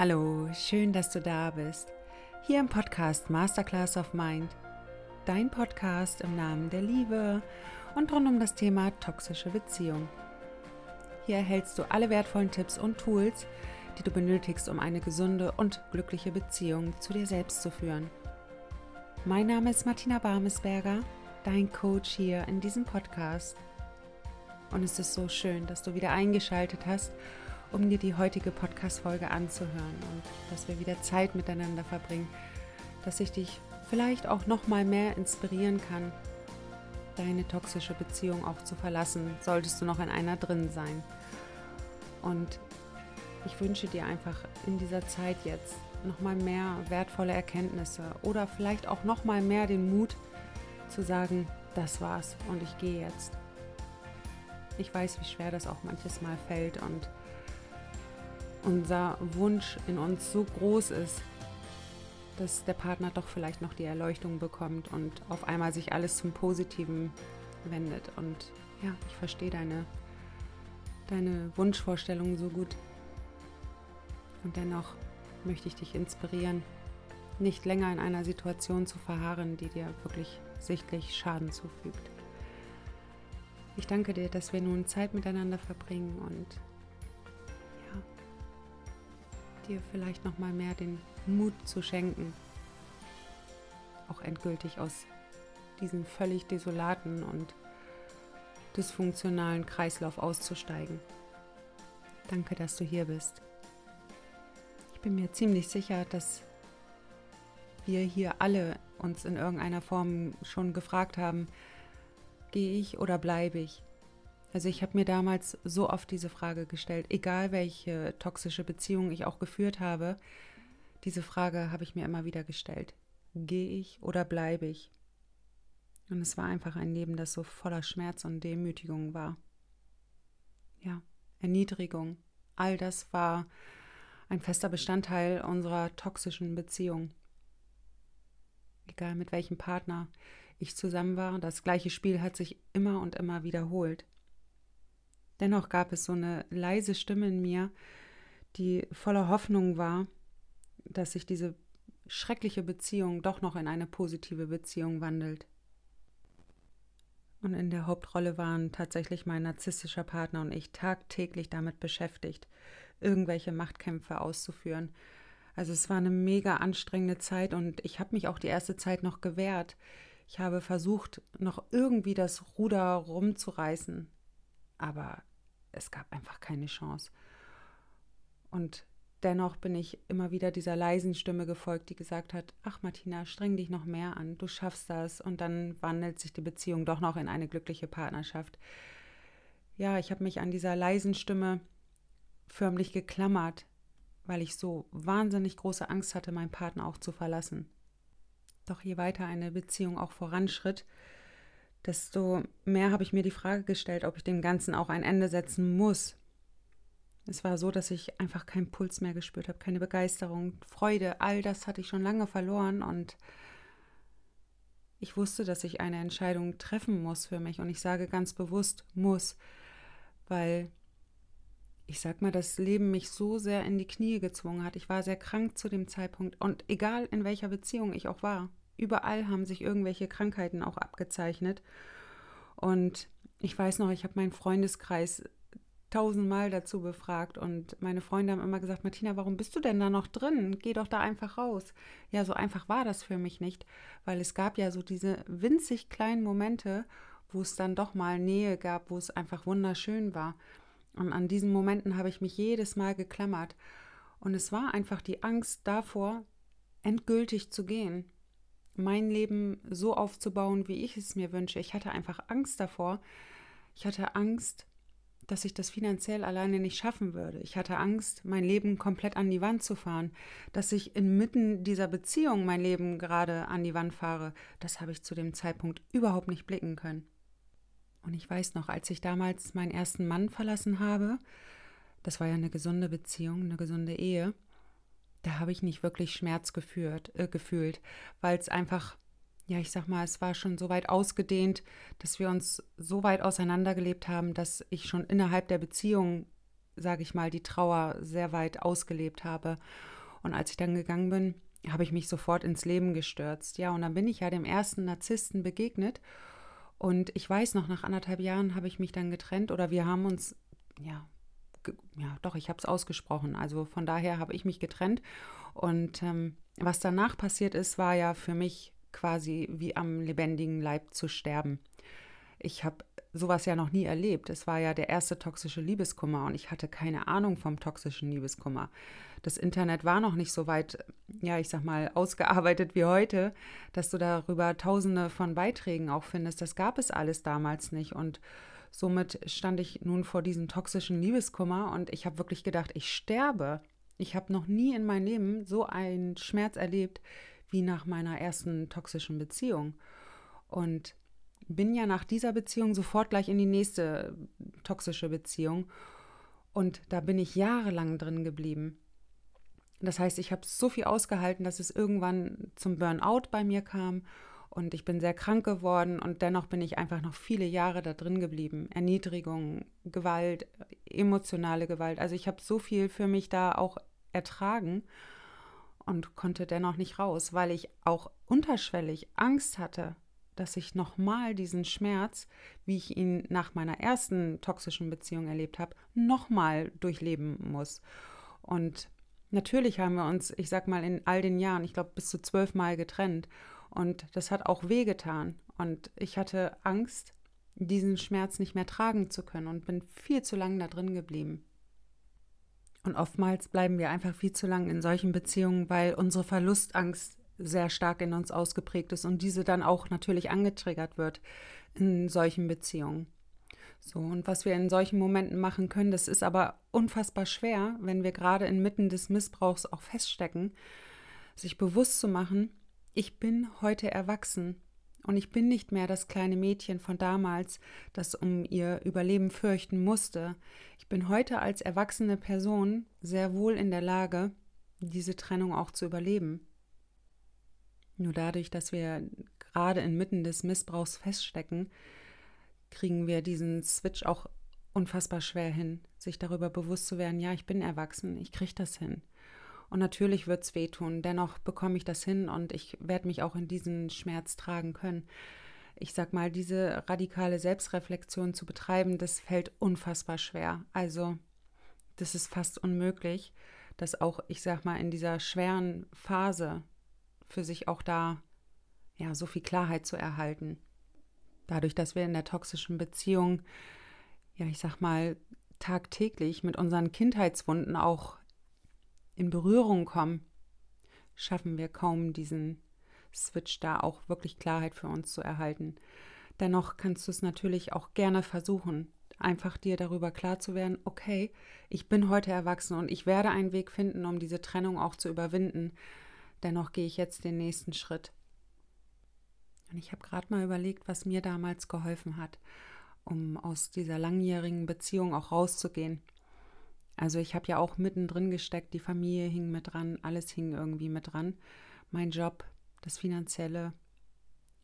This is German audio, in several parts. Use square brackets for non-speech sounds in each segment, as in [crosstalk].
Hallo, schön, dass du da bist. Hier im Podcast Masterclass of Mind. Dein Podcast im Namen der Liebe und rund um das Thema toxische Beziehung. Hier erhältst du alle wertvollen Tipps und Tools, die du benötigst, um eine gesunde und glückliche Beziehung zu dir selbst zu führen. Mein Name ist Martina Barmesberger, dein Coach hier in diesem Podcast. Und es ist so schön, dass du wieder eingeschaltet hast um dir die heutige Podcast-Folge anzuhören und dass wir wieder Zeit miteinander verbringen, dass ich dich vielleicht auch noch mal mehr inspirieren kann, deine toxische Beziehung auch zu verlassen, solltest du noch in einer drin sein. Und ich wünsche dir einfach in dieser Zeit jetzt noch mal mehr wertvolle Erkenntnisse oder vielleicht auch noch mal mehr den Mut zu sagen, das war's und ich gehe jetzt. Ich weiß, wie schwer das auch manches Mal fällt und unser Wunsch in uns so groß ist, dass der Partner doch vielleicht noch die Erleuchtung bekommt und auf einmal sich alles zum Positiven wendet. Und ja, ich verstehe deine, deine Wunschvorstellungen so gut. Und dennoch möchte ich dich inspirieren, nicht länger in einer Situation zu verharren, die dir wirklich sichtlich Schaden zufügt. Ich danke dir, dass wir nun Zeit miteinander verbringen und dir vielleicht noch mal mehr den Mut zu schenken, auch endgültig aus diesem völlig desolaten und dysfunktionalen Kreislauf auszusteigen. Danke, dass du hier bist. Ich bin mir ziemlich sicher, dass wir hier alle uns in irgendeiner Form schon gefragt haben, gehe ich oder bleibe ich? Also ich habe mir damals so oft diese Frage gestellt, egal welche toxische Beziehung ich auch geführt habe, diese Frage habe ich mir immer wieder gestellt. Gehe ich oder bleibe ich? Und es war einfach ein Leben, das so voller Schmerz und Demütigung war. Ja, Erniedrigung, all das war ein fester Bestandteil unserer toxischen Beziehung. Egal mit welchem Partner ich zusammen war, das gleiche Spiel hat sich immer und immer wiederholt. Dennoch gab es so eine leise Stimme in mir, die voller Hoffnung war, dass sich diese schreckliche Beziehung doch noch in eine positive Beziehung wandelt. Und in der Hauptrolle waren tatsächlich mein narzisstischer Partner und ich tagtäglich damit beschäftigt, irgendwelche Machtkämpfe auszuführen. Also es war eine mega anstrengende Zeit und ich habe mich auch die erste Zeit noch gewehrt. Ich habe versucht, noch irgendwie das Ruder rumzureißen. Aber es gab einfach keine Chance. Und dennoch bin ich immer wieder dieser leisen Stimme gefolgt, die gesagt hat, ach Martina, streng dich noch mehr an, du schaffst das und dann wandelt sich die Beziehung doch noch in eine glückliche Partnerschaft. Ja, ich habe mich an dieser leisen Stimme förmlich geklammert, weil ich so wahnsinnig große Angst hatte, meinen Partner auch zu verlassen. Doch je weiter eine Beziehung auch voranschritt, desto mehr habe ich mir die Frage gestellt, ob ich dem Ganzen auch ein Ende setzen muss. Es war so, dass ich einfach keinen Puls mehr gespürt habe, keine Begeisterung, Freude, all das hatte ich schon lange verloren und ich wusste, dass ich eine Entscheidung treffen muss für mich und ich sage ganz bewusst muss, weil ich sag mal, das Leben mich so sehr in die Knie gezwungen hat. Ich war sehr krank zu dem Zeitpunkt und egal in welcher Beziehung ich auch war, Überall haben sich irgendwelche Krankheiten auch abgezeichnet. Und ich weiß noch, ich habe meinen Freundeskreis tausendmal dazu befragt und meine Freunde haben immer gesagt, Martina, warum bist du denn da noch drin? Geh doch da einfach raus. Ja, so einfach war das für mich nicht, weil es gab ja so diese winzig kleinen Momente, wo es dann doch mal Nähe gab, wo es einfach wunderschön war. Und an diesen Momenten habe ich mich jedes Mal geklammert. Und es war einfach die Angst davor, endgültig zu gehen mein Leben so aufzubauen, wie ich es mir wünsche. Ich hatte einfach Angst davor. Ich hatte Angst, dass ich das finanziell alleine nicht schaffen würde. Ich hatte Angst, mein Leben komplett an die Wand zu fahren, dass ich inmitten dieser Beziehung mein Leben gerade an die Wand fahre. Das habe ich zu dem Zeitpunkt überhaupt nicht blicken können. Und ich weiß noch, als ich damals meinen ersten Mann verlassen habe, das war ja eine gesunde Beziehung, eine gesunde Ehe, da habe ich nicht wirklich Schmerz geführt, äh, gefühlt, weil es einfach, ja, ich sag mal, es war schon so weit ausgedehnt, dass wir uns so weit auseinandergelebt haben, dass ich schon innerhalb der Beziehung sage ich mal, die Trauer sehr weit ausgelebt habe. Und als ich dann gegangen bin, habe ich mich sofort ins Leben gestürzt. Ja, und dann bin ich ja dem ersten Narzissten begegnet. Und ich weiß noch, nach anderthalb Jahren habe ich mich dann getrennt oder wir haben uns, ja, ja, doch, ich habe es ausgesprochen. Also von daher habe ich mich getrennt. Und ähm, was danach passiert ist, war ja für mich quasi wie am lebendigen Leib zu sterben. Ich habe sowas ja noch nie erlebt. Es war ja der erste toxische Liebeskummer und ich hatte keine Ahnung vom toxischen Liebeskummer. Das Internet war noch nicht so weit, ja, ich sag mal, ausgearbeitet wie heute, dass du darüber tausende von Beiträgen auch findest. Das gab es alles damals nicht und somit stand ich nun vor diesem toxischen Liebeskummer und ich habe wirklich gedacht, ich sterbe. Ich habe noch nie in meinem Leben so einen Schmerz erlebt wie nach meiner ersten toxischen Beziehung. Und bin ja nach dieser Beziehung sofort gleich in die nächste toxische Beziehung. Und da bin ich jahrelang drin geblieben. Das heißt, ich habe so viel ausgehalten, dass es irgendwann zum Burnout bei mir kam und ich bin sehr krank geworden und dennoch bin ich einfach noch viele Jahre da drin geblieben. Erniedrigung, Gewalt, emotionale Gewalt. Also ich habe so viel für mich da auch ertragen und konnte dennoch nicht raus, weil ich auch unterschwellig Angst hatte, dass ich nochmal diesen Schmerz, wie ich ihn nach meiner ersten toxischen Beziehung erlebt habe, nochmal durchleben muss. Und natürlich haben wir uns, ich sag mal, in all den Jahren, ich glaube, bis zu zwölf Mal getrennt. Und das hat auch wehgetan. Und ich hatte Angst, diesen Schmerz nicht mehr tragen zu können und bin viel zu lange da drin geblieben. Und oftmals bleiben wir einfach viel zu lange in solchen Beziehungen, weil unsere Verlustangst sehr stark in uns ausgeprägt ist und diese dann auch natürlich angetriggert wird in solchen Beziehungen. So, und was wir in solchen Momenten machen können, das ist aber unfassbar schwer, wenn wir gerade inmitten des Missbrauchs auch feststecken, sich bewusst zu machen, ich bin heute erwachsen und ich bin nicht mehr das kleine Mädchen von damals, das um ihr Überleben fürchten musste. Ich bin heute als erwachsene Person sehr wohl in der Lage, diese Trennung auch zu überleben. Nur dadurch, dass wir gerade inmitten des Missbrauchs feststecken, kriegen wir diesen Switch auch unfassbar schwer hin, sich darüber bewusst zu werden, ja, ich bin erwachsen, ich kriege das hin. Und natürlich wird es wehtun, dennoch bekomme ich das hin und ich werde mich auch in diesen Schmerz tragen können. Ich sag mal, diese radikale Selbstreflexion zu betreiben, das fällt unfassbar schwer. Also, das ist fast unmöglich, dass auch, ich sag mal, in dieser schweren Phase für sich auch da ja so viel Klarheit zu erhalten. Dadurch, dass wir in der toxischen Beziehung, ja, ich sag mal, tagtäglich mit unseren Kindheitswunden auch in Berührung kommen, schaffen wir kaum diesen Switch da auch wirklich Klarheit für uns zu erhalten. Dennoch kannst du es natürlich auch gerne versuchen, einfach dir darüber klar zu werden, okay, ich bin heute erwachsen und ich werde einen Weg finden, um diese Trennung auch zu überwinden. Dennoch gehe ich jetzt den nächsten Schritt. Und ich habe gerade mal überlegt, was mir damals geholfen hat, um aus dieser langjährigen Beziehung auch rauszugehen. Also ich habe ja auch mittendrin gesteckt, die Familie hing mit dran, alles hing irgendwie mit dran. Mein Job, das Finanzielle.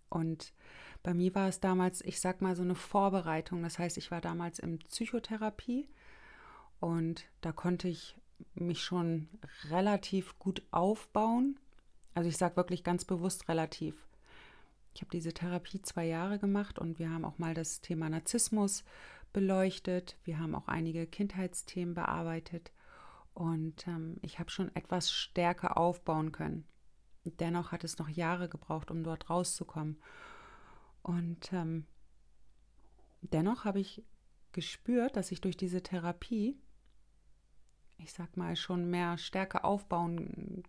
Und bei mir war es damals, ich sag mal, so eine Vorbereitung. Das heißt, ich war damals in Psychotherapie und da konnte ich mich schon relativ gut aufbauen. Also ich sage wirklich ganz bewusst relativ. Ich habe diese Therapie zwei Jahre gemacht und wir haben auch mal das Thema Narzissmus beleuchtet. Wir haben auch einige Kindheitsthemen bearbeitet und ähm, ich habe schon etwas stärker aufbauen können. Dennoch hat es noch Jahre gebraucht, um dort rauszukommen. Und ähm, dennoch habe ich gespürt, dass ich durch diese Therapie, ich sag mal, schon mehr Stärke aufbauen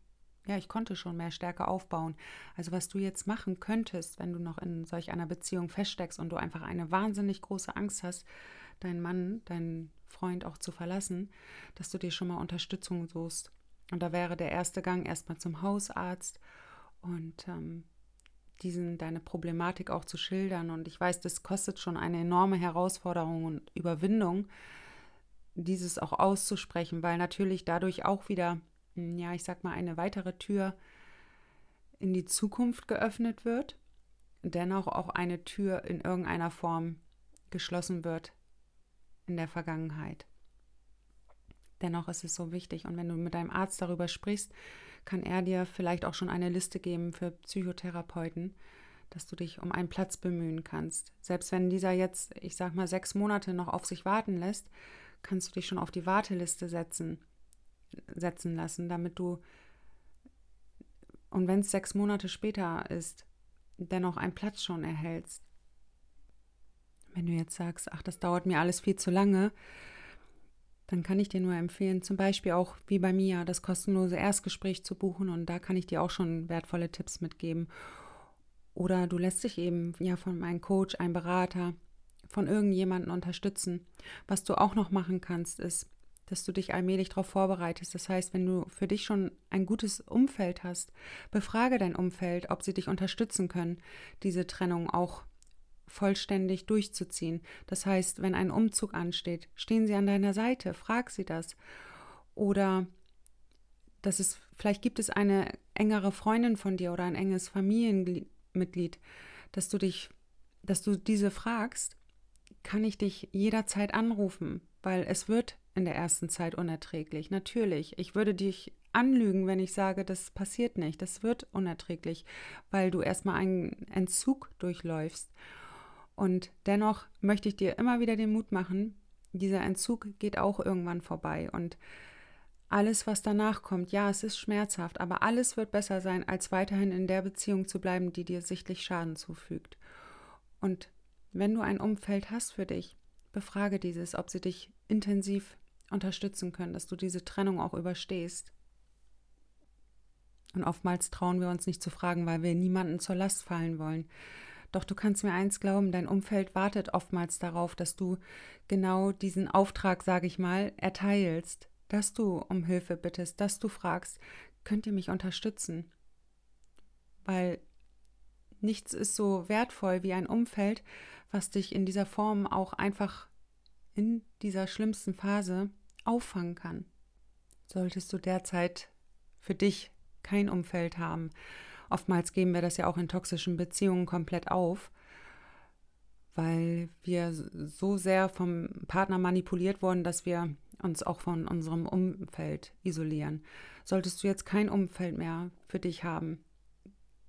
ja, ich konnte schon mehr Stärke aufbauen. Also was du jetzt machen könntest, wenn du noch in solch einer Beziehung feststeckst und du einfach eine wahnsinnig große Angst hast, deinen Mann, deinen Freund auch zu verlassen, dass du dir schon mal Unterstützung suchst. Und da wäre der erste Gang erstmal zum Hausarzt und ähm, diesen deine Problematik auch zu schildern. Und ich weiß, das kostet schon eine enorme Herausforderung und Überwindung, dieses auch auszusprechen, weil natürlich dadurch auch wieder ja, ich sag mal, eine weitere Tür in die Zukunft geöffnet wird, dennoch auch eine Tür in irgendeiner Form geschlossen wird in der Vergangenheit. Dennoch ist es so wichtig. Und wenn du mit deinem Arzt darüber sprichst, kann er dir vielleicht auch schon eine Liste geben für Psychotherapeuten, dass du dich um einen Platz bemühen kannst. Selbst wenn dieser jetzt, ich sag mal, sechs Monate noch auf sich warten lässt, kannst du dich schon auf die Warteliste setzen, setzen lassen, damit du, und wenn es sechs Monate später ist, dennoch einen Platz schon erhältst. Wenn du jetzt sagst, ach, das dauert mir alles viel zu lange, dann kann ich dir nur empfehlen, zum Beispiel auch wie bei Mia, das kostenlose Erstgespräch zu buchen und da kann ich dir auch schon wertvolle Tipps mitgeben. Oder du lässt dich eben ja von einem Coach, einem Berater, von irgendjemandem unterstützen. Was du auch noch machen kannst, ist, dass du dich allmählich darauf vorbereitest. Das heißt, wenn du für dich schon ein gutes Umfeld hast, befrage dein Umfeld, ob sie dich unterstützen können, diese Trennung auch vollständig durchzuziehen. Das heißt, wenn ein Umzug ansteht, stehen sie an deiner Seite, frag sie das. Oder dass es, vielleicht gibt es eine engere Freundin von dir oder ein enges Familienmitglied, dass du dich, dass du diese fragst, kann ich dich jederzeit anrufen, weil es wird in der ersten Zeit unerträglich. Natürlich, ich würde dich anlügen, wenn ich sage, das passiert nicht. Das wird unerträglich, weil du erstmal einen Entzug durchläufst. Und dennoch möchte ich dir immer wieder den Mut machen, dieser Entzug geht auch irgendwann vorbei und alles, was danach kommt, ja, es ist schmerzhaft, aber alles wird besser sein, als weiterhin in der Beziehung zu bleiben, die dir sichtlich Schaden zufügt. Und wenn du ein Umfeld hast für dich, befrage dieses, ob sie dich intensiv unterstützen können, dass du diese Trennung auch überstehst. Und oftmals trauen wir uns nicht zu fragen, weil wir niemanden zur Last fallen wollen. Doch du kannst mir eins glauben, dein Umfeld wartet oftmals darauf, dass du genau diesen Auftrag, sage ich mal, erteilst, dass du um Hilfe bittest, dass du fragst, könnt ihr mich unterstützen? Weil nichts ist so wertvoll wie ein Umfeld, was dich in dieser Form auch einfach in dieser schlimmsten Phase auffangen kann. Solltest du derzeit für dich kein Umfeld haben, Oftmals geben wir das ja auch in toxischen Beziehungen komplett auf, weil wir so sehr vom Partner manipuliert wurden, dass wir uns auch von unserem Umfeld isolieren. Solltest du jetzt kein Umfeld mehr für dich haben,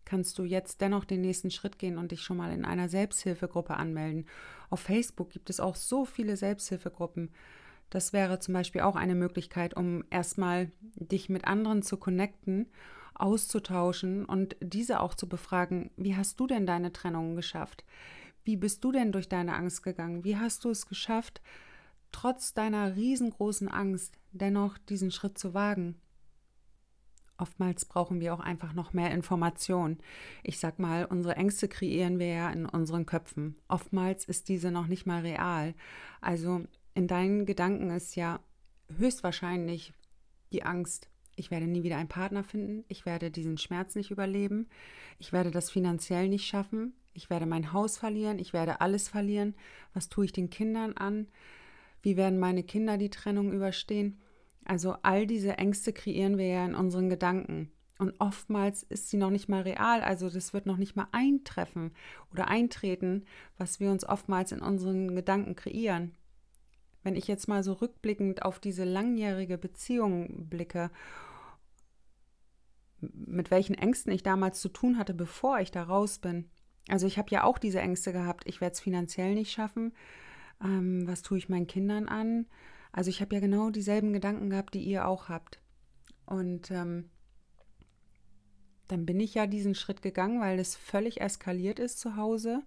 kannst du jetzt dennoch den nächsten Schritt gehen und dich schon mal in einer Selbsthilfegruppe anmelden. Auf Facebook gibt es auch so viele Selbsthilfegruppen. Das wäre zum Beispiel auch eine Möglichkeit, um erstmal dich mit anderen zu connecten auszutauschen und diese auch zu befragen, wie hast du denn deine Trennung geschafft? Wie bist du denn durch deine Angst gegangen? Wie hast du es geschafft, trotz deiner riesengroßen Angst dennoch diesen Schritt zu wagen? Oftmals brauchen wir auch einfach noch mehr Information. Ich sag mal, unsere Ängste kreieren wir ja in unseren Köpfen. Oftmals ist diese noch nicht mal real. Also in deinen Gedanken ist ja höchstwahrscheinlich die Angst, ich werde nie wieder einen Partner finden, ich werde diesen Schmerz nicht überleben, ich werde das finanziell nicht schaffen, ich werde mein Haus verlieren, ich werde alles verlieren, was tue ich den Kindern an, wie werden meine Kinder die Trennung überstehen. Also all diese Ängste kreieren wir ja in unseren Gedanken. Und oftmals ist sie noch nicht mal real, also das wird noch nicht mal eintreffen oder eintreten, was wir uns oftmals in unseren Gedanken kreieren. Wenn ich jetzt mal so rückblickend auf diese langjährige Beziehung blicke mit welchen Ängsten ich damals zu tun hatte, bevor ich da raus bin. Also ich habe ja auch diese Ängste gehabt, ich werde es finanziell nicht schaffen. Ähm, was tue ich meinen Kindern an? Also ich habe ja genau dieselben Gedanken gehabt, die ihr auch habt. Und ähm, dann bin ich ja diesen Schritt gegangen, weil es völlig eskaliert ist zu Hause.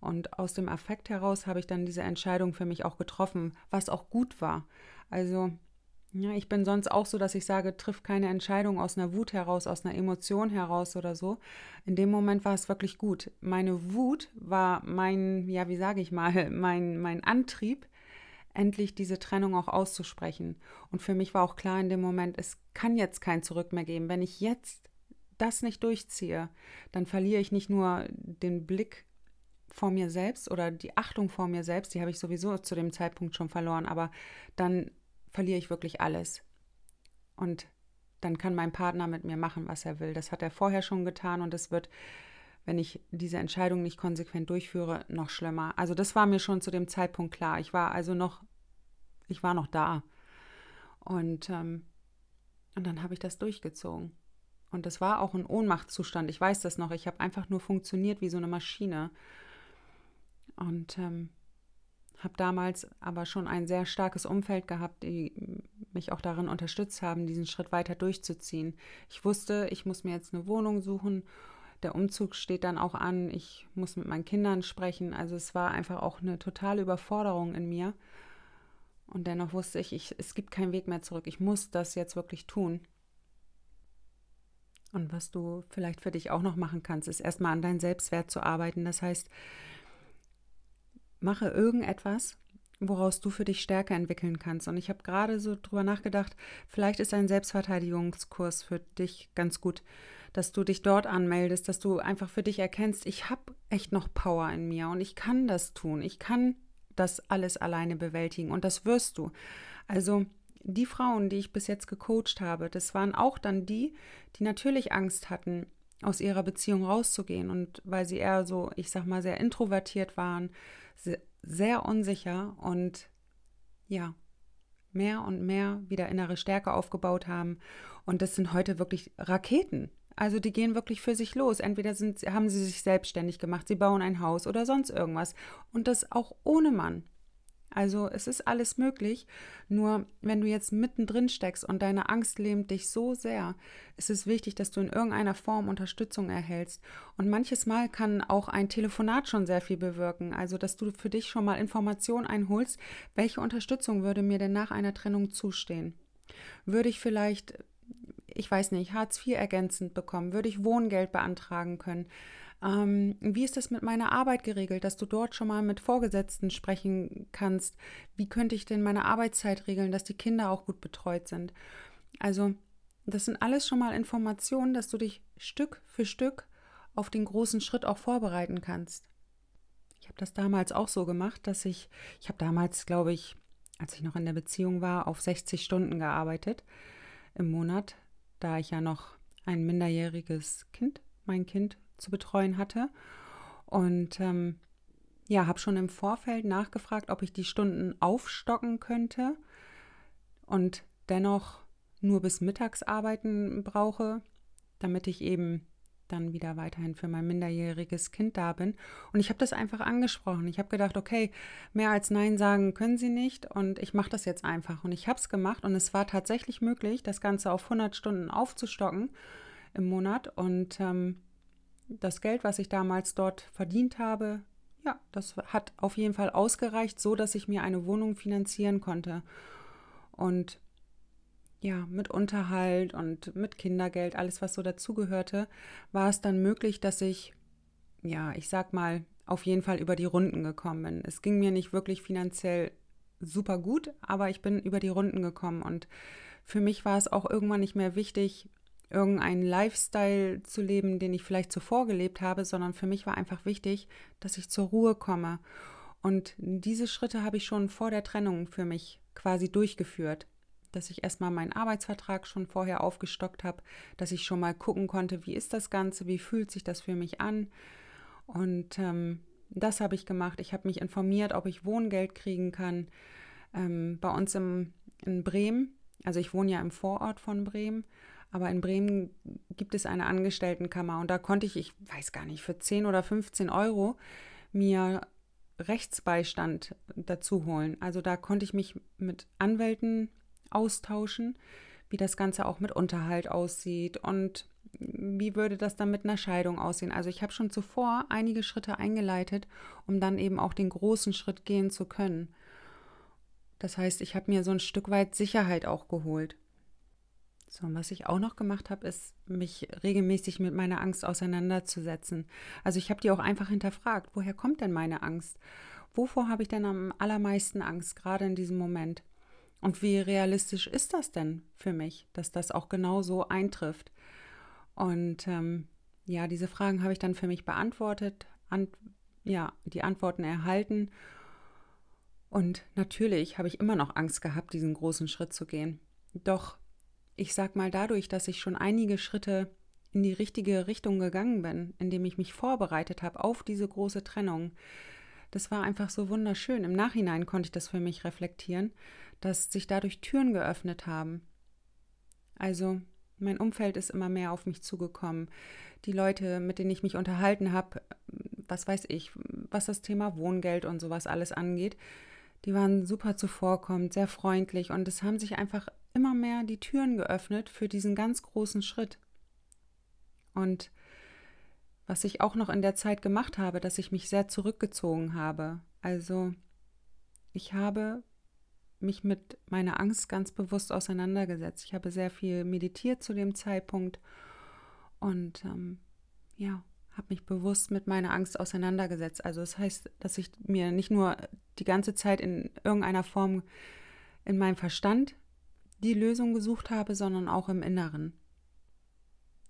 Und aus dem Affekt heraus habe ich dann diese Entscheidung für mich auch getroffen, was auch gut war. Also ja, ich bin sonst auch so, dass ich sage, triff keine Entscheidung aus einer Wut heraus, aus einer Emotion heraus oder so. In dem Moment war es wirklich gut. Meine Wut war mein, ja, wie sage ich mal, [laughs] mein, mein Antrieb, endlich diese Trennung auch auszusprechen. Und für mich war auch klar in dem Moment, es kann jetzt kein Zurück mehr geben. Wenn ich jetzt das nicht durchziehe, dann verliere ich nicht nur den Blick vor mir selbst oder die Achtung vor mir selbst, die habe ich sowieso zu dem Zeitpunkt schon verloren, aber dann verliere ich wirklich alles. Und dann kann mein Partner mit mir machen, was er will. Das hat er vorher schon getan und es wird, wenn ich diese Entscheidung nicht konsequent durchführe, noch schlimmer. Also das war mir schon zu dem Zeitpunkt klar. Ich war also noch, ich war noch da. Und, ähm, und dann habe ich das durchgezogen. Und das war auch ein Ohnmachtszustand. Ich weiß das noch. Ich habe einfach nur funktioniert wie so eine Maschine. Und ähm, habe damals aber schon ein sehr starkes Umfeld gehabt, die mich auch darin unterstützt haben, diesen Schritt weiter durchzuziehen. Ich wusste, ich muss mir jetzt eine Wohnung suchen. Der Umzug steht dann auch an. Ich muss mit meinen Kindern sprechen. Also es war einfach auch eine totale Überforderung in mir. Und dennoch wusste ich, ich, es gibt keinen Weg mehr zurück. Ich muss das jetzt wirklich tun. Und was du vielleicht für dich auch noch machen kannst, ist erstmal an deinen Selbstwert zu arbeiten. Das heißt, mache irgendetwas, woraus du für dich Stärke entwickeln kannst. Und ich habe gerade so drüber nachgedacht, vielleicht ist ein Selbstverteidigungskurs für dich ganz gut, dass du dich dort anmeldest, dass du einfach für dich erkennst, ich habe echt noch Power in mir und ich kann das tun. Ich kann das alles alleine bewältigen und das wirst du. Also die Frauen, die ich bis jetzt gecoacht habe, das waren auch dann die, die natürlich Angst hatten, aus ihrer Beziehung rauszugehen und weil sie eher so, ich sag mal, sehr introvertiert waren, sehr unsicher und ja, mehr und mehr wieder innere Stärke aufgebaut haben. Und das sind heute wirklich Raketen. Also die gehen wirklich für sich los. Entweder sind, haben sie sich selbstständig gemacht, sie bauen ein Haus oder sonst irgendwas. Und das auch ohne Mann. Also es ist alles möglich, nur wenn du jetzt mittendrin steckst und deine Angst lähmt dich so sehr, ist es wichtig, dass du in irgendeiner Form Unterstützung erhältst. Und manches Mal kann auch ein Telefonat schon sehr viel bewirken, also dass du für dich schon mal Informationen einholst, welche Unterstützung würde mir denn nach einer Trennung zustehen. Würde ich vielleicht, ich weiß nicht, Hartz IV ergänzend bekommen, würde ich Wohngeld beantragen können, ähm, wie ist das mit meiner Arbeit geregelt, dass du dort schon mal mit Vorgesetzten sprechen kannst? Wie könnte ich denn meine Arbeitszeit regeln, dass die Kinder auch gut betreut sind? Also, das sind alles schon mal Informationen, dass du dich Stück für Stück auf den großen Schritt auch vorbereiten kannst. Ich habe das damals auch so gemacht, dass ich, ich habe damals, glaube ich, als ich noch in der Beziehung war, auf 60 Stunden gearbeitet im Monat, da ich ja noch ein minderjähriges Kind, mein Kind zu betreuen hatte. Und ähm, ja, habe schon im Vorfeld nachgefragt, ob ich die Stunden aufstocken könnte und dennoch nur bis mittags arbeiten brauche, damit ich eben dann wieder weiterhin für mein minderjähriges Kind da bin. Und ich habe das einfach angesprochen. Ich habe gedacht, okay, mehr als Nein sagen können sie nicht und ich mache das jetzt einfach. Und ich habe es gemacht und es war tatsächlich möglich, das Ganze auf 100 Stunden aufzustocken im Monat. Und ähm, das Geld, was ich damals dort verdient habe, ja, das hat auf jeden Fall ausgereicht, so dass ich mir eine Wohnung finanzieren konnte. Und ja, mit Unterhalt und mit Kindergeld, alles was so dazugehörte, war es dann möglich, dass ich, ja, ich sag mal, auf jeden Fall über die Runden gekommen bin. Es ging mir nicht wirklich finanziell super gut, aber ich bin über die Runden gekommen und für mich war es auch irgendwann nicht mehr wichtig, irgendeinen Lifestyle zu leben, den ich vielleicht zuvor gelebt habe, sondern für mich war einfach wichtig, dass ich zur Ruhe komme. Und diese Schritte habe ich schon vor der Trennung für mich quasi durchgeführt. Dass ich erstmal meinen Arbeitsvertrag schon vorher aufgestockt habe, dass ich schon mal gucken konnte, wie ist das Ganze, wie fühlt sich das für mich an. Und ähm, das habe ich gemacht. Ich habe mich informiert, ob ich Wohngeld kriegen kann. Ähm, bei uns im, in Bremen, also ich wohne ja im Vorort von Bremen, aber in Bremen gibt es eine Angestelltenkammer und da konnte ich, ich weiß gar nicht, für 10 oder 15 Euro mir Rechtsbeistand dazu holen. Also da konnte ich mich mit Anwälten austauschen, wie das Ganze auch mit Unterhalt aussieht und wie würde das dann mit einer Scheidung aussehen. Also ich habe schon zuvor einige Schritte eingeleitet, um dann eben auch den großen Schritt gehen zu können. Das heißt, ich habe mir so ein Stück weit Sicherheit auch geholt. So, und was ich auch noch gemacht habe, ist, mich regelmäßig mit meiner Angst auseinanderzusetzen. Also ich habe die auch einfach hinterfragt, woher kommt denn meine Angst? Wovor habe ich denn am allermeisten Angst, gerade in diesem Moment? Und wie realistisch ist das denn für mich, dass das auch genau so eintrifft? Und ähm, ja, diese Fragen habe ich dann für mich beantwortet, an, ja, die Antworten erhalten. Und natürlich habe ich immer noch Angst gehabt, diesen großen Schritt zu gehen. Doch ich sag mal, dadurch, dass ich schon einige Schritte in die richtige Richtung gegangen bin, indem ich mich vorbereitet habe auf diese große Trennung, das war einfach so wunderschön. Im Nachhinein konnte ich das für mich reflektieren, dass sich dadurch Türen geöffnet haben. Also mein Umfeld ist immer mehr auf mich zugekommen. Die Leute, mit denen ich mich unterhalten habe, was weiß ich, was das Thema Wohngeld und sowas alles angeht, die waren super zuvorkommend, sehr freundlich und es haben sich einfach immer mehr die Türen geöffnet für diesen ganz großen Schritt. Und was ich auch noch in der Zeit gemacht habe, dass ich mich sehr zurückgezogen habe. Also ich habe mich mit meiner Angst ganz bewusst auseinandergesetzt. Ich habe sehr viel meditiert zu dem Zeitpunkt und ähm, ja, habe mich bewusst mit meiner Angst auseinandergesetzt. Also das heißt, dass ich mir nicht nur die ganze Zeit in irgendeiner Form in meinem Verstand die Lösung gesucht habe, sondern auch im Inneren.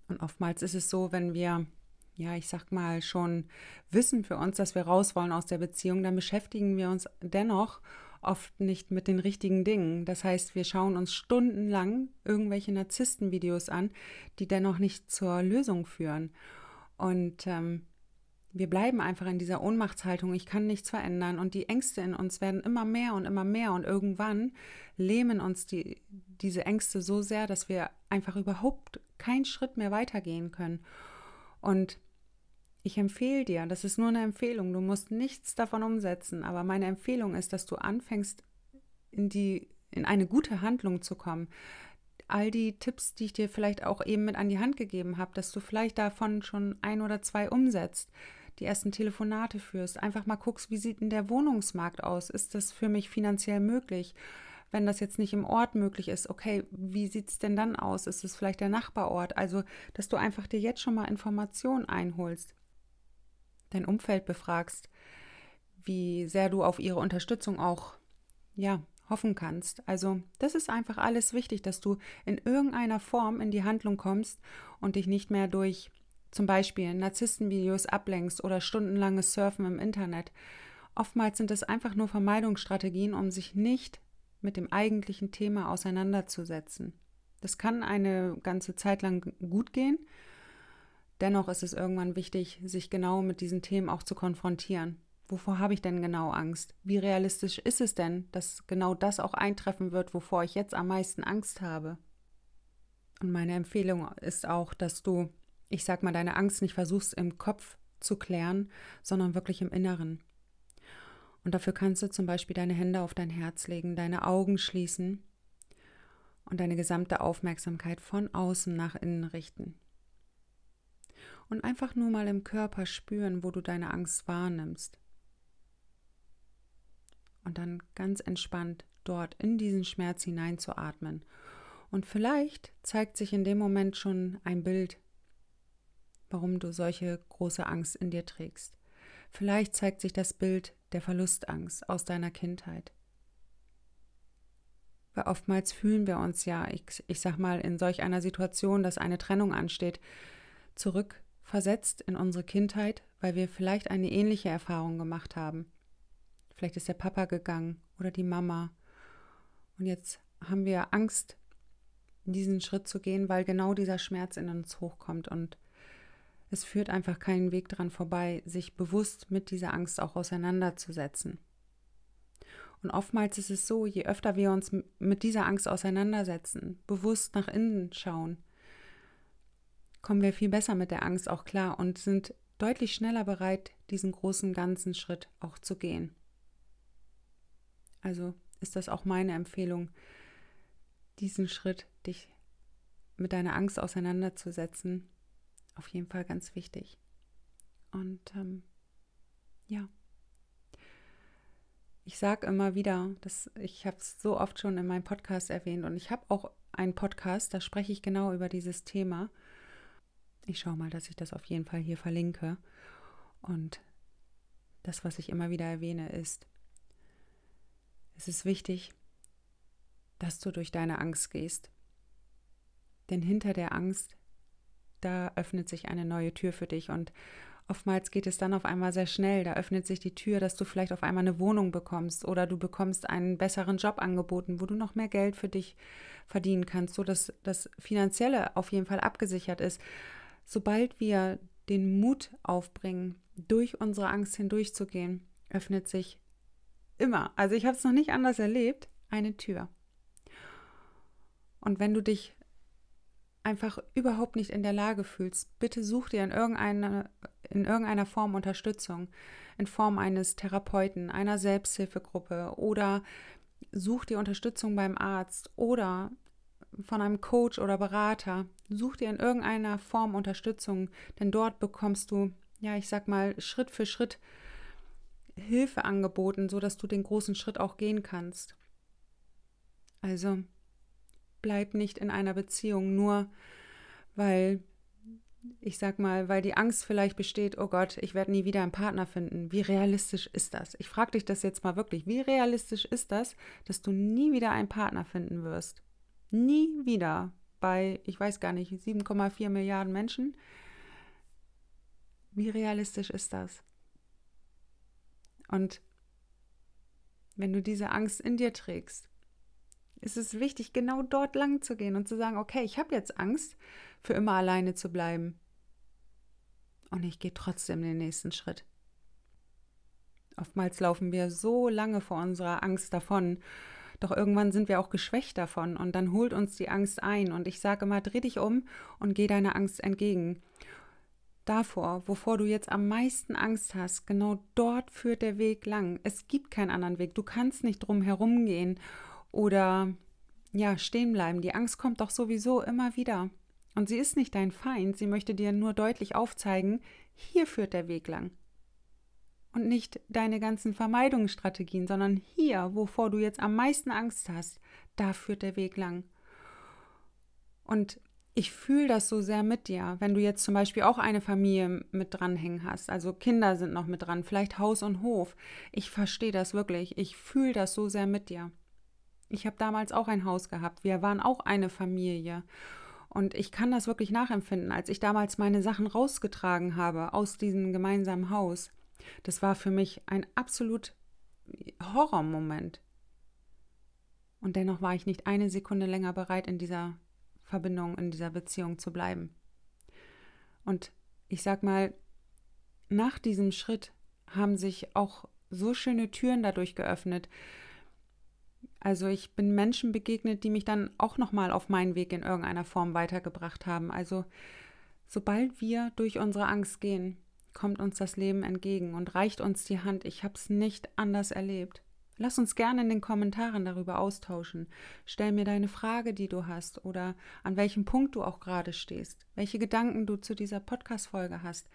Und oftmals ist es so, wenn wir, ja, ich sag mal, schon wissen für uns, dass wir raus wollen aus der Beziehung, dann beschäftigen wir uns dennoch oft nicht mit den richtigen Dingen. Das heißt, wir schauen uns stundenlang irgendwelche Narzisstenvideos an, die dennoch nicht zur Lösung führen. Und ähm, wir bleiben einfach in dieser Ohnmachtshaltung, ich kann nichts verändern und die Ängste in uns werden immer mehr und immer mehr und irgendwann lähmen uns die, diese Ängste so sehr, dass wir einfach überhaupt keinen Schritt mehr weitergehen können. Und ich empfehle dir, das ist nur eine Empfehlung, du musst nichts davon umsetzen, aber meine Empfehlung ist, dass du anfängst, in die, in eine gute Handlung zu kommen, all die Tipps, die ich dir vielleicht auch eben mit an die Hand gegeben habe, dass du vielleicht davon schon ein oder zwei umsetzt, die ersten Telefonate führst, einfach mal guckst, wie sieht denn der Wohnungsmarkt aus? Ist das für mich finanziell möglich? Wenn das jetzt nicht im Ort möglich ist, okay, wie sieht es denn dann aus? Ist es vielleicht der Nachbarort? Also, dass du einfach dir jetzt schon mal Informationen einholst, dein Umfeld befragst, wie sehr du auf ihre Unterstützung auch ja, hoffen kannst. Also das ist einfach alles wichtig, dass du in irgendeiner Form in die Handlung kommst und dich nicht mehr durch zum Beispiel Narzisstenvideos ablenkst oder stundenlanges Surfen im Internet. Oftmals sind es einfach nur Vermeidungsstrategien, um sich nicht mit dem eigentlichen Thema auseinanderzusetzen. Das kann eine ganze Zeit lang gut gehen. Dennoch ist es irgendwann wichtig, sich genau mit diesen Themen auch zu konfrontieren. Wovor habe ich denn genau Angst? Wie realistisch ist es denn, dass genau das auch eintreffen wird, wovor ich jetzt am meisten Angst habe? Und meine Empfehlung ist auch, dass du, ich sag mal, deine Angst nicht versuchst im Kopf zu klären, sondern wirklich im Inneren. Und dafür kannst du zum Beispiel deine Hände auf dein Herz legen, deine Augen schließen und deine gesamte Aufmerksamkeit von außen nach innen richten. Und einfach nur mal im Körper spüren, wo du deine Angst wahrnimmst und dann ganz entspannt dort in diesen Schmerz hineinzuatmen. Und vielleicht zeigt sich in dem Moment schon ein Bild, warum du solche große Angst in dir trägst. Vielleicht zeigt sich das Bild der Verlustangst aus deiner Kindheit. Weil oftmals fühlen wir uns ja, ich, ich sag mal, in solch einer Situation, dass eine Trennung ansteht, zurückversetzt in unsere Kindheit, weil wir vielleicht eine ähnliche Erfahrung gemacht haben. Vielleicht ist der Papa gegangen oder die Mama. Und jetzt haben wir Angst, diesen Schritt zu gehen, weil genau dieser Schmerz in uns hochkommt. Und es führt einfach keinen Weg dran vorbei, sich bewusst mit dieser Angst auch auseinanderzusetzen. Und oftmals ist es so, je öfter wir uns mit dieser Angst auseinandersetzen, bewusst nach innen schauen, kommen wir viel besser mit der Angst auch klar und sind deutlich schneller bereit, diesen großen ganzen Schritt auch zu gehen. Also ist das auch meine Empfehlung, diesen Schritt, dich mit deiner Angst auseinanderzusetzen, auf jeden Fall ganz wichtig. Und ähm, ja, ich sage immer wieder, dass ich habe es so oft schon in meinem Podcast erwähnt und ich habe auch einen Podcast, da spreche ich genau über dieses Thema. Ich schaue mal, dass ich das auf jeden Fall hier verlinke. Und das, was ich immer wieder erwähne, ist, es ist wichtig, dass du durch deine Angst gehst. Denn hinter der Angst, da öffnet sich eine neue Tür für dich und oftmals geht es dann auf einmal sehr schnell. Da öffnet sich die Tür, dass du vielleicht auf einmal eine Wohnung bekommst oder du bekommst einen besseren Job angeboten, wo du noch mehr Geld für dich verdienen kannst, so dass das Finanzielle auf jeden Fall abgesichert ist. Sobald wir den Mut aufbringen, durch unsere Angst hindurchzugehen öffnet sich immer, also ich habe es noch nicht anders erlebt, eine Tür. Und wenn du dich einfach überhaupt nicht in der Lage fühlst, bitte such dir in irgendeiner, in irgendeiner Form Unterstützung, in Form eines Therapeuten, einer Selbsthilfegruppe oder such dir Unterstützung beim Arzt oder von einem Coach oder Berater. Such dir in irgendeiner Form Unterstützung, denn dort bekommst du, ja, ich sag mal, Schritt für Schritt Hilfe angeboten, sodass du den großen Schritt auch gehen kannst. Also bleib nicht in einer Beziehung nur, weil ich sag mal, weil die Angst vielleicht besteht, oh Gott, ich werde nie wieder einen Partner finden. Wie realistisch ist das? Ich frage dich das jetzt mal wirklich. Wie realistisch ist das, dass du nie wieder einen Partner finden wirst? Nie wieder bei, ich weiß gar nicht, 7,4 Milliarden Menschen. Wie realistisch ist das? Und wenn du diese Angst in dir trägst, ist es wichtig, genau dort lang zu gehen und zu sagen, okay, ich habe jetzt Angst, für immer alleine zu bleiben. Und ich gehe trotzdem den nächsten Schritt. Oftmals laufen wir so lange vor unserer Angst davon, doch irgendwann sind wir auch geschwächt davon und dann holt uns die Angst ein. Und ich sage immer, dreh dich um und geh deiner Angst entgegen. Davor, wovor du jetzt am meisten Angst hast, genau dort führt der Weg lang. Es gibt keinen anderen Weg. Du kannst nicht drum herum gehen oder ja, stehen bleiben. Die Angst kommt doch sowieso immer wieder. Und sie ist nicht dein Feind, sie möchte dir nur deutlich aufzeigen, hier führt der Weg lang. Und nicht deine ganzen Vermeidungsstrategien, sondern hier, wovor du jetzt am meisten Angst hast, da führt der Weg lang. Und ich fühle das so sehr mit dir, wenn du jetzt zum Beispiel auch eine Familie mit dranhängen hast, also Kinder sind noch mit dran, vielleicht Haus und Hof. Ich verstehe das wirklich, ich fühle das so sehr mit dir. Ich habe damals auch ein Haus gehabt. Wir waren auch eine Familie. Und ich kann das wirklich nachempfinden, als ich damals meine Sachen rausgetragen habe aus diesem gemeinsamen Haus. Das war für mich ein absolut Horrormoment. Und dennoch war ich nicht eine Sekunde länger bereit, in dieser Verbindung, in dieser Beziehung zu bleiben. Und ich sag mal, nach diesem Schritt haben sich auch so schöne Türen dadurch geöffnet, also ich bin Menschen begegnet, die mich dann auch nochmal auf meinen Weg in irgendeiner Form weitergebracht haben. Also sobald wir durch unsere Angst gehen, kommt uns das Leben entgegen und reicht uns die Hand. Ich habe es nicht anders erlebt. Lass uns gerne in den Kommentaren darüber austauschen. Stell mir deine Frage, die du hast oder an welchem Punkt du auch gerade stehst, welche Gedanken du zu dieser Podcast-Folge hast.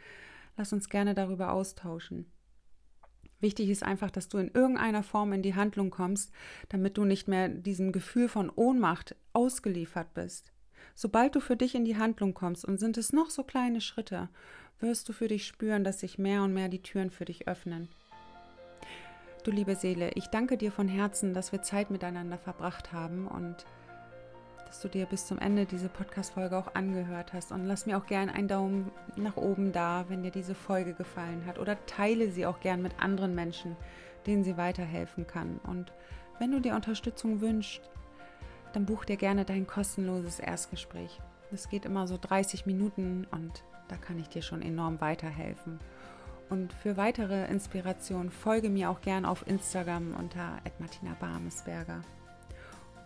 Lass uns gerne darüber austauschen. Wichtig ist einfach, dass du in irgendeiner Form in die Handlung kommst, damit du nicht mehr diesem Gefühl von Ohnmacht ausgeliefert bist. Sobald du für dich in die Handlung kommst, und sind es noch so kleine Schritte, wirst du für dich spüren, dass sich mehr und mehr die Türen für dich öffnen. Du liebe Seele, ich danke dir von Herzen, dass wir Zeit miteinander verbracht haben und dass du dir bis zum Ende diese Podcast-Folge auch angehört hast. Und lass mir auch gerne einen Daumen nach oben da, wenn dir diese Folge gefallen hat. Oder teile sie auch gern mit anderen Menschen, denen sie weiterhelfen kann. Und wenn du dir Unterstützung wünschst, dann buch dir gerne dein kostenloses Erstgespräch. Das geht immer so 30 Minuten und da kann ich dir schon enorm weiterhelfen. Und für weitere Inspiration folge mir auch gern auf Instagram unter Martina Barmesberger.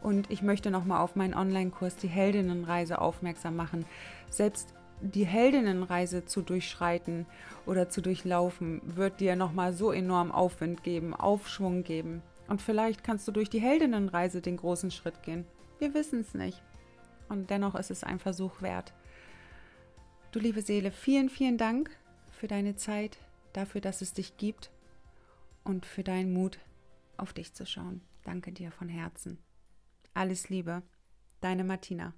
Und ich möchte nochmal auf meinen Online-Kurs Die Heldinnenreise aufmerksam machen. Selbst die Heldinnenreise zu durchschreiten oder zu durchlaufen, wird dir nochmal so enorm Aufwind geben, Aufschwung geben. Und vielleicht kannst du durch die Heldinnenreise den großen Schritt gehen. Wir wissen es nicht. Und dennoch ist es ein Versuch wert. Du liebe Seele, vielen, vielen Dank für deine Zeit, dafür, dass es dich gibt und für deinen Mut, auf dich zu schauen. Danke dir von Herzen. Alles Liebe, deine Martina.